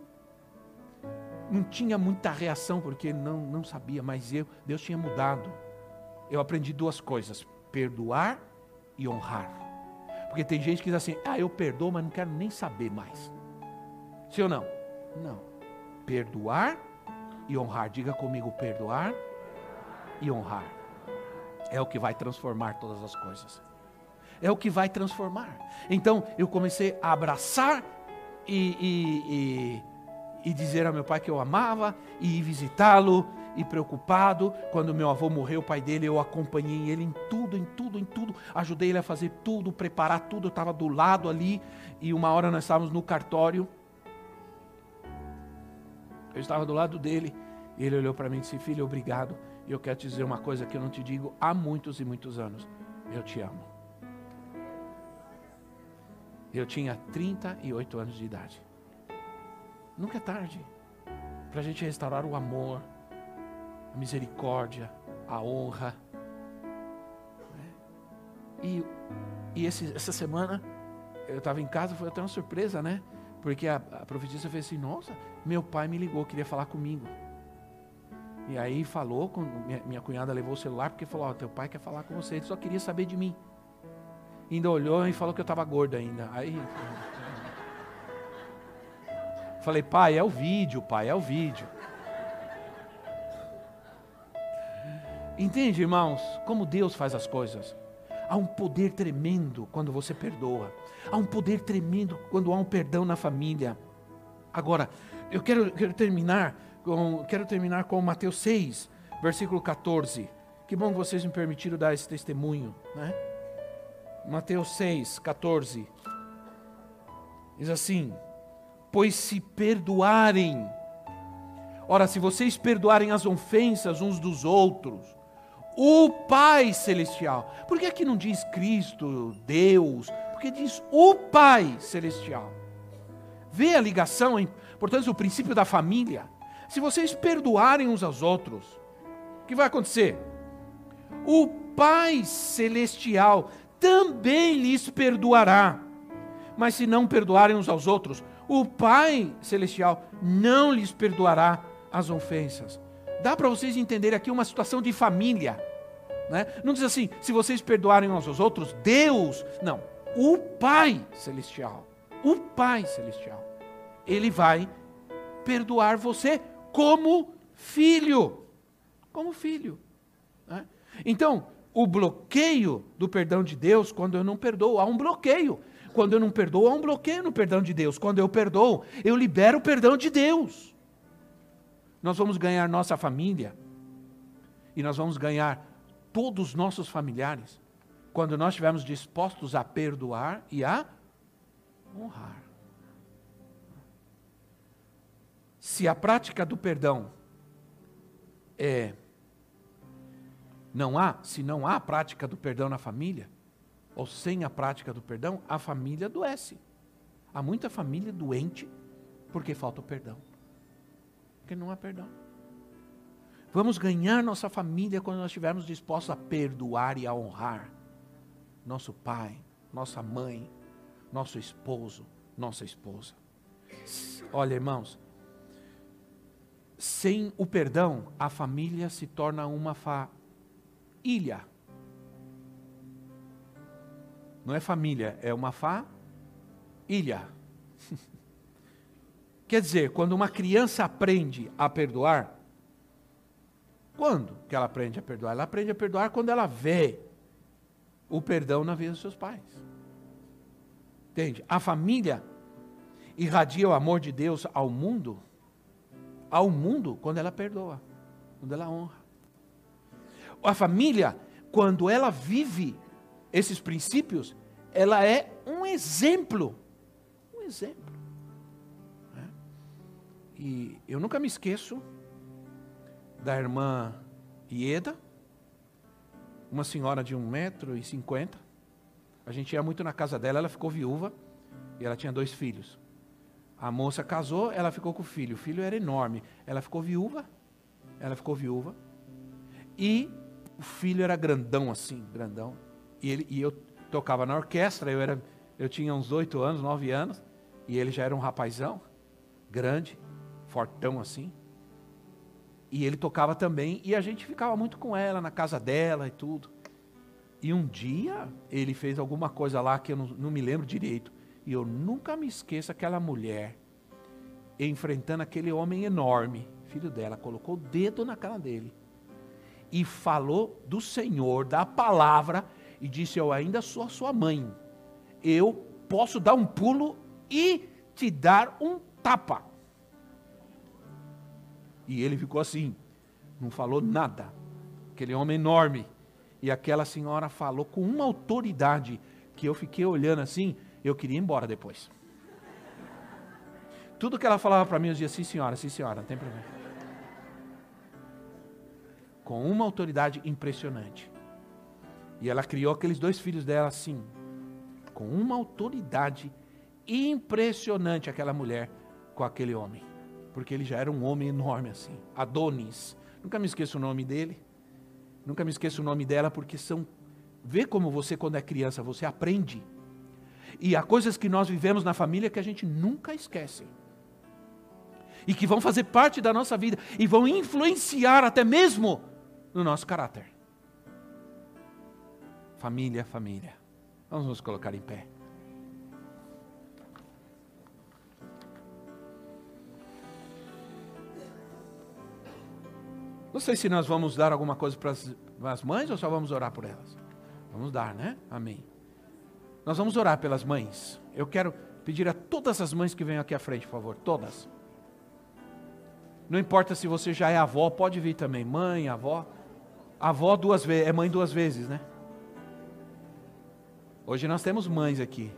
Não tinha muita reação, porque não, não sabia, mas eu, Deus tinha mudado. Eu aprendi duas coisas: perdoar e honrar. Porque tem gente que diz assim: ah, eu perdoo, mas não quero nem saber mais. Sim ou não? Não. Perdoar e honrar. Diga comigo: perdoar e honrar. É o que vai transformar todas as coisas. É o que vai transformar. Então eu comecei a abraçar e, e, e, e dizer ao meu pai que eu amava, e ir visitá-lo, e preocupado. Quando meu avô morreu, o pai dele, eu acompanhei ele em tudo, em tudo, em tudo. Ajudei ele a fazer tudo, preparar tudo. Eu estava do lado ali. E uma hora nós estávamos no cartório. Eu estava do lado dele. E ele olhou para mim e disse: Filho, obrigado. E eu quero te dizer uma coisa que eu não te digo há muitos e muitos anos. Eu te amo. Eu tinha 38 anos de idade. Nunca é tarde para a gente restaurar o amor, a misericórdia, a honra. E, e esse, essa semana eu estava em casa, foi até uma surpresa, né? Porque a, a profetisa fez assim: Nossa, meu pai me ligou, queria falar comigo. E aí falou, com, minha, minha cunhada levou o celular porque falou: oh, Teu pai quer falar com você, ele só queria saber de mim. Ainda olhou e falou que eu estava gorda ainda. Aí. Falei, pai, é o vídeo, pai, é o vídeo. Entende, irmãos, como Deus faz as coisas? Há um poder tremendo quando você perdoa. Há um poder tremendo quando há um perdão na família. Agora, eu quero, quero terminar com quero terminar com Mateus 6, versículo 14. Que bom que vocês me permitiram dar esse testemunho, né? Mateus 6, 14. Diz assim: Pois se perdoarem, ora, se vocês perdoarem as ofensas uns dos outros, o Pai Celestial. Por que aqui não diz Cristo, Deus? Porque diz o Pai Celestial. Vê a ligação, portanto, o princípio da família. Se vocês perdoarem uns aos outros, o que vai acontecer? O Pai Celestial também lhes perdoará. Mas se não perdoarem uns aos outros, o Pai Celestial não lhes perdoará as ofensas. Dá para vocês entenderem aqui uma situação de família. Né? Não diz assim, se vocês perdoarem uns aos outros, Deus. Não, o Pai Celestial. O Pai Celestial. Ele vai perdoar você como filho. Como filho. Né? Então, o bloqueio do perdão de Deus, quando eu não perdoo, há um bloqueio. Quando eu não perdoo, há um bloqueio no perdão de Deus. Quando eu perdoo, eu libero o perdão de Deus nós vamos ganhar nossa família e nós vamos ganhar todos os nossos familiares quando nós estivermos dispostos a perdoar e a honrar. Se a prática do perdão é não há, se não há prática do perdão na família, ou sem a prática do perdão, a família adoece. Há muita família doente porque falta o perdão porque não há perdão. Vamos ganhar nossa família quando nós estivermos dispostos a perdoar e a honrar nosso pai, nossa mãe, nosso esposo, nossa esposa. Olha, irmãos, Sem o perdão, a família se torna uma ilha. Não é família, é uma ilha. Quer dizer, quando uma criança aprende a perdoar, quando que ela aprende a perdoar? Ela aprende a perdoar quando ela vê o perdão na vida dos seus pais. Entende? A família irradia o amor de Deus ao mundo, ao mundo, quando ela perdoa, quando ela honra. A família, quando ela vive esses princípios, ela é um exemplo. Um exemplo. E eu nunca me esqueço da irmã Ieda, uma senhora de um metro e cinquenta. A gente ia muito na casa dela, ela ficou viúva e ela tinha dois filhos. A moça casou, ela ficou com o filho. O filho era enorme. Ela ficou viúva. Ela ficou viúva. E o filho era grandão assim, grandão. E, ele, e eu tocava na orquestra, eu, era, eu tinha uns oito anos, nove anos. E ele já era um rapazão, grande, fortão assim. E ele tocava também. E a gente ficava muito com ela, na casa dela e tudo. E um dia ele fez alguma coisa lá que eu não, não me lembro direito. E eu nunca me esqueço aquela mulher enfrentando aquele homem enorme, filho dela, colocou o dedo na cara dele e falou do Senhor, da palavra, e disse: Eu ainda sou a sua mãe. Eu posso dar um pulo e te dar um tapa. E ele ficou assim, não falou nada. Aquele homem enorme. E aquela senhora falou com uma autoridade que eu fiquei olhando assim, eu queria ir embora depois. Tudo que ela falava para mim, eu dizia, sim senhora, sim senhora, não tem problema. Com uma autoridade impressionante. E ela criou aqueles dois filhos dela assim, com uma autoridade impressionante, aquela mulher com aquele homem. Porque ele já era um homem enorme assim, Adonis. Nunca me esqueço o nome dele. Nunca me esqueço o nome dela, porque são. Vê como você, quando é criança, você aprende e há coisas que nós vivemos na família que a gente nunca esquece. E que vão fazer parte da nossa vida e vão influenciar até mesmo no nosso caráter. Família, família. Vamos nos colocar em pé. Não sei se nós vamos dar alguma coisa para as mães ou só vamos orar por elas. Vamos dar, né? Amém. Nós vamos orar pelas mães. Eu quero pedir a todas as mães que venham aqui à frente, por favor, todas. Não importa se você já é avó, pode vir também, mãe, avó. Avó duas vezes, é mãe duas vezes, né? Hoje nós temos mães aqui.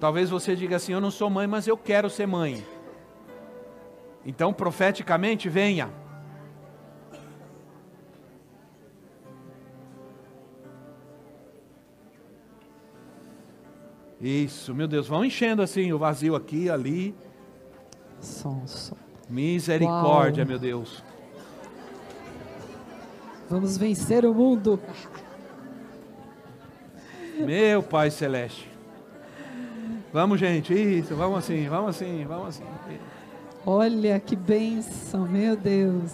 Talvez você diga assim: Eu não sou mãe, mas eu quero ser mãe. Então, profeticamente, venha. Isso, meu Deus, vão enchendo assim o vazio aqui, ali. Som, som. Misericórdia, Uau. meu Deus. Vamos vencer o mundo. Meu Pai Celeste. Vamos, gente, isso, vamos assim, vamos assim, vamos assim. Olha que bênção, meu Deus.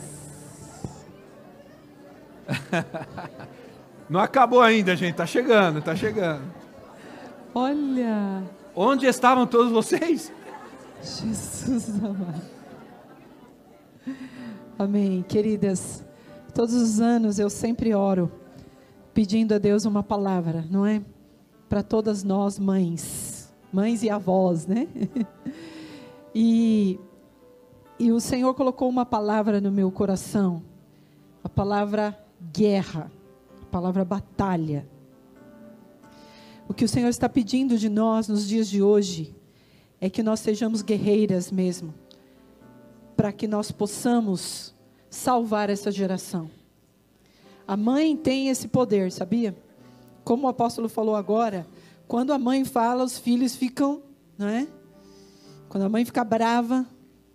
Não acabou ainda, gente, tá chegando, tá chegando. Olha! Onde estavam todos vocês? Jesus amado. Amém. Queridas, todos os anos eu sempre oro pedindo a Deus uma palavra, não é? Para todas nós mães, mães e avós, né? E, e o Senhor colocou uma palavra no meu coração, a palavra guerra, a palavra batalha. O que o Senhor está pedindo de nós nos dias de hoje é que nós sejamos guerreiras mesmo, para que nós possamos salvar essa geração. A mãe tem esse poder, sabia? Como o apóstolo falou agora, quando a mãe fala, os filhos ficam, não é? Quando a mãe fica brava,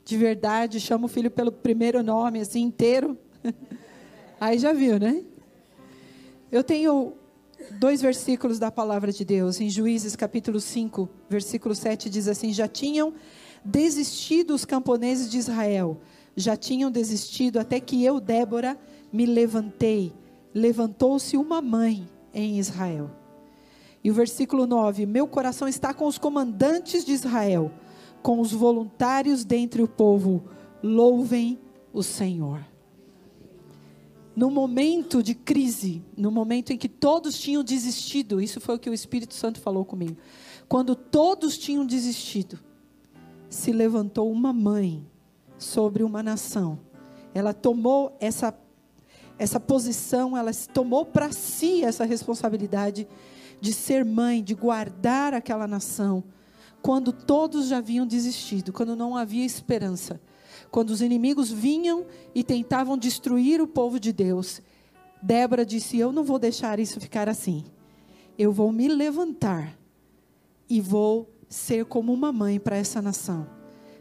de verdade, chama o filho pelo primeiro nome, assim, inteiro. Aí já viu, né? Eu tenho dois versículos da palavra de Deus. Em Juízes capítulo 5, versículo 7 diz assim: Já tinham desistido os camponeses de Israel, já tinham desistido até que eu, Débora, me levantei. Levantou-se uma mãe em Israel. E o versículo 9: Meu coração está com os comandantes de Israel, com os voluntários dentre o povo. Louvem o Senhor. No momento de crise, no momento em que todos tinham desistido, isso foi o que o Espírito Santo falou comigo. Quando todos tinham desistido, se levantou uma mãe sobre uma nação. Ela tomou essa essa posição, ela tomou para si essa responsabilidade de ser mãe, de guardar aquela nação, quando todos já haviam desistido, quando não havia esperança, quando os inimigos vinham e tentavam destruir o povo de Deus. Débora disse: Eu não vou deixar isso ficar assim. Eu vou me levantar e vou ser como uma mãe para essa nação.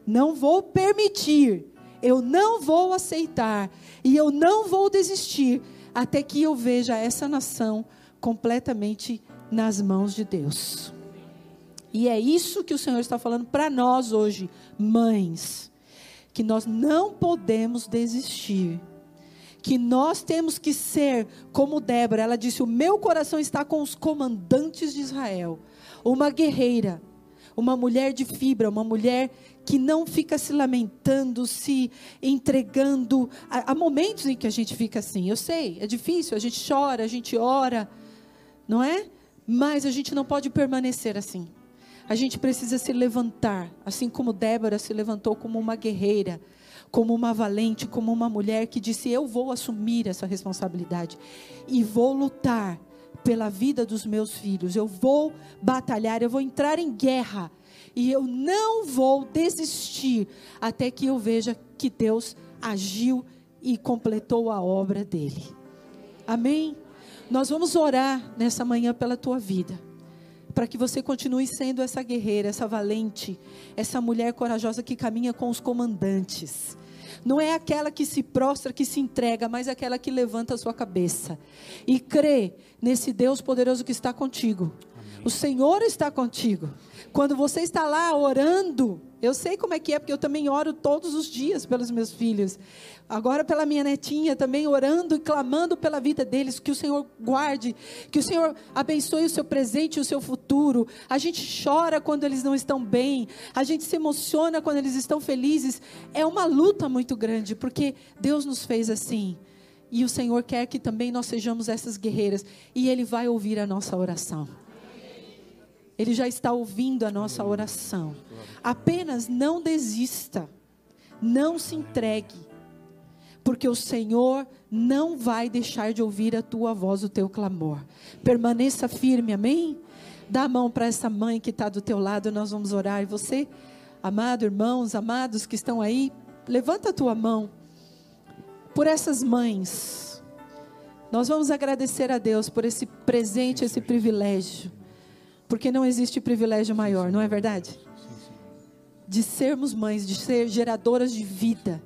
Não vou permitir, eu não vou aceitar e eu não vou desistir até que eu veja essa nação completamente nas mãos de Deus. E é isso que o Senhor está falando para nós hoje, mães, que nós não podemos desistir. Que nós temos que ser como Débora, ela disse: O meu coração está com os comandantes de Israel. Uma guerreira, uma mulher de fibra, uma mulher que não fica se lamentando, se entregando. Há, momentos em que a gente fica assim, eu sei, é difícil, a gente chora, a gente ora, não é? Mas a gente não pode permanecer assim. A gente precisa se levantar, assim como Débora se levantou como uma guerreira, como uma valente, como uma mulher que disse: Eu vou assumir essa responsabilidade e vou lutar pela vida dos meus filhos. Eu vou batalhar, eu vou entrar em guerra e eu não vou desistir até que eu veja que Deus agiu e completou a obra dele. Amém? Nós vamos orar nessa manhã pela tua vida. Para que você continue sendo essa guerreira, essa valente, essa mulher corajosa que caminha com os comandantes. Não é aquela que se prostra, que se entrega, mas aquela que levanta a sua cabeça e crê nesse Deus poderoso que está contigo. O Senhor está contigo. Quando você está lá orando, eu sei como é que é, porque eu também oro todos os dias pelos meus filhos. Agora pela minha netinha também orando e clamando pela vida deles, que o Senhor guarde, que o Senhor abençoe o seu presente e o seu futuro. A gente chora quando eles não estão bem, a gente se emociona quando eles estão felizes. É uma luta muito grande, porque Deus nos fez assim. E o Senhor quer que também nós sejamos essas guerreiras, e Ele vai ouvir a nossa oração. Ele já está ouvindo a nossa oração. Apenas não desista. Não se entregue. Porque o Senhor não vai deixar de ouvir a tua voz, o teu clamor. Permaneça firme, amém? Dá a mão para essa mãe que está do teu lado, nós vamos orar. E você, amado irmãos, amados que estão aí, levanta a tua mão por essas mães. Nós vamos agradecer a Deus por esse presente, esse privilégio porque não existe privilégio maior, não é verdade? De sermos mães, de ser geradoras de vida.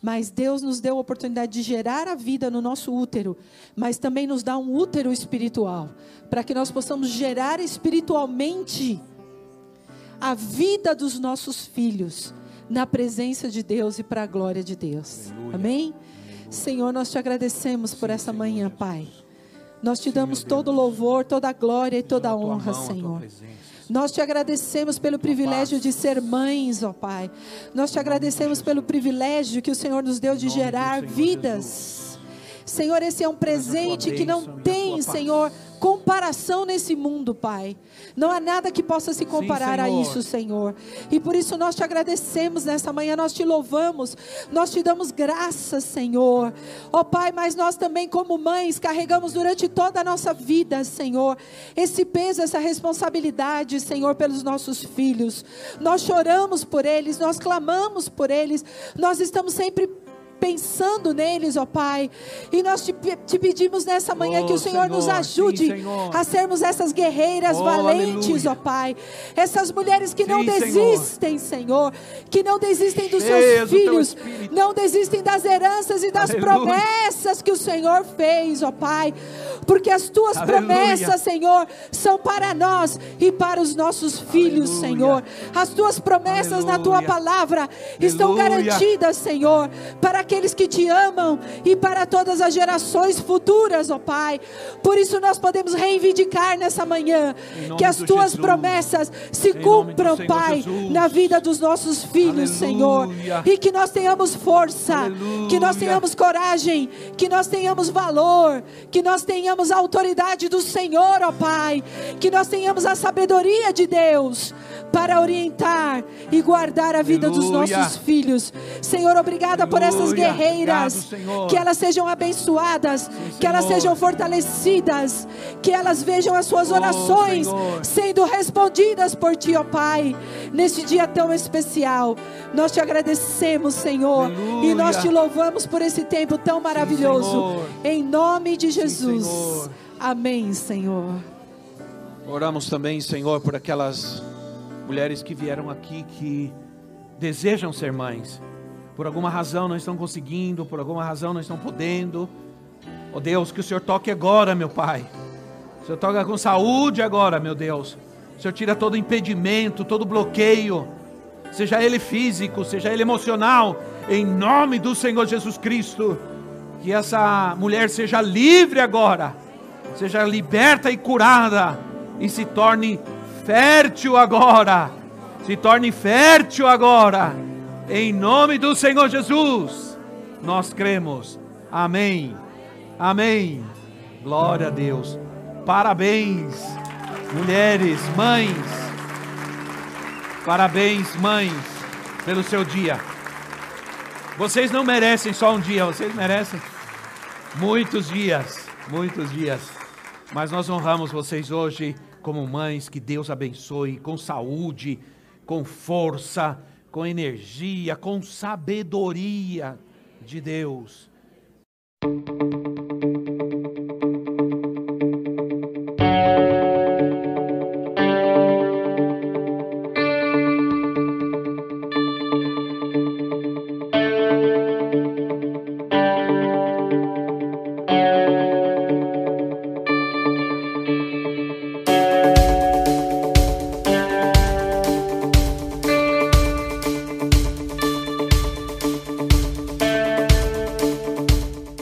Mas Deus nos deu a oportunidade de gerar a vida no nosso útero, mas também nos dá um útero espiritual, para que nós possamos gerar espiritualmente a vida dos nossos filhos na presença de Deus e para a glória de Deus. Aleluia. Amém? Senhor, nós te agradecemos por essa manhã, Pai. Nós te damos todo louvor, toda glória e toda honra, Senhor. Nós te agradecemos pelo privilégio de ser mães, ó Pai. Nós te agradecemos pelo privilégio que o Senhor nos deu de gerar vidas. Senhor, esse é um presente que não tem, Senhor, comparação nesse mundo, Pai. Não há nada que possa se comparar Sim, a isso, Senhor. E por isso nós te agradecemos nessa manhã, nós te louvamos, nós te damos graças, Senhor. Ó oh, Pai, mas nós também, como mães, carregamos durante toda a nossa vida, Senhor, esse peso, essa responsabilidade, Senhor, pelos nossos filhos. Nós choramos por eles, nós clamamos por eles, nós estamos sempre pensando neles, ó Pai. E nós te, te pedimos nessa manhã Oh, que o Senhor, Senhor, nos ajude sim, Senhor. a sermos essas guerreiras Oh, valentes, aleluia. ó Pai. Essas mulheres que não Sim, Senhor. desistem, Senhor. Que não desistem dos Cheias seus filhos. Não desistem das heranças e das Aleluia. promessas que o Senhor fez, ó Pai. Porque as tuas Aleluia. promessas, Senhor, são para nós e para os nossos filhos. Senhor. As tuas promessas na tua palavra estão garantidas, Senhor, para aqueles que te amam e para todas as gerações futuras, ó Pai. Por isso nós podemos reivindicar nessa manhã que as tuas Jesus. promessas se Em cumpram, Senhor Pai, Jesus. na vida dos nossos filhos, Senhor. Aleluia. E que nós tenhamos força, Aleluia. que nós tenhamos coragem, que nós tenhamos valor, que nós tenhamos a autoridade do Senhor, ó Pai, que nós tenhamos a sabedoria de Deus para orientar e guardar a vida dos Aleluia. nossos filhos. Senhor, obrigada por essas Aleluia. guerreiras, Obrigado, que elas sejam abençoadas, que elas sejam fortalecidas, que elas vejam as suas Oh, orações Senhor. sendo respondidas por Ti, ó Pai, neste dia tão especial. Nós te agradecemos, Senhor, Aleluia. e nós te louvamos por esse tempo tão maravilhoso. Senhor. em nome de Jesus. Senhor. Amém, Senhor. Oramos também, Senhor, por aquelas mulheres que vieram aqui que desejam ser mães. Por alguma razão não estão conseguindo, por alguma razão não estão podendo. Oh Deus, que o Senhor toque agora, meu Pai. O Senhor toca com saúde agora, meu Deus. O Senhor tira todo impedimento, todo bloqueio, seja ele físico, seja ele emocional, em nome do Senhor Jesus Cristo. Que essa mulher seja livre agora, seja liberta e curada, e se torne fértil agora. Se torne fértil agora, em nome do Senhor Jesus. Nós cremos. Amém. Amém. Glória a Deus. Parabéns, mulheres, mães. Parabéns, mães, pelo seu dia. Vocês não merecem só um dia, vocês merecem muitos dias, muitos dias. Mas nós honramos vocês hoje como mães, que Deus abençoe com saúde, com força, com energia, com sabedoria de Deus.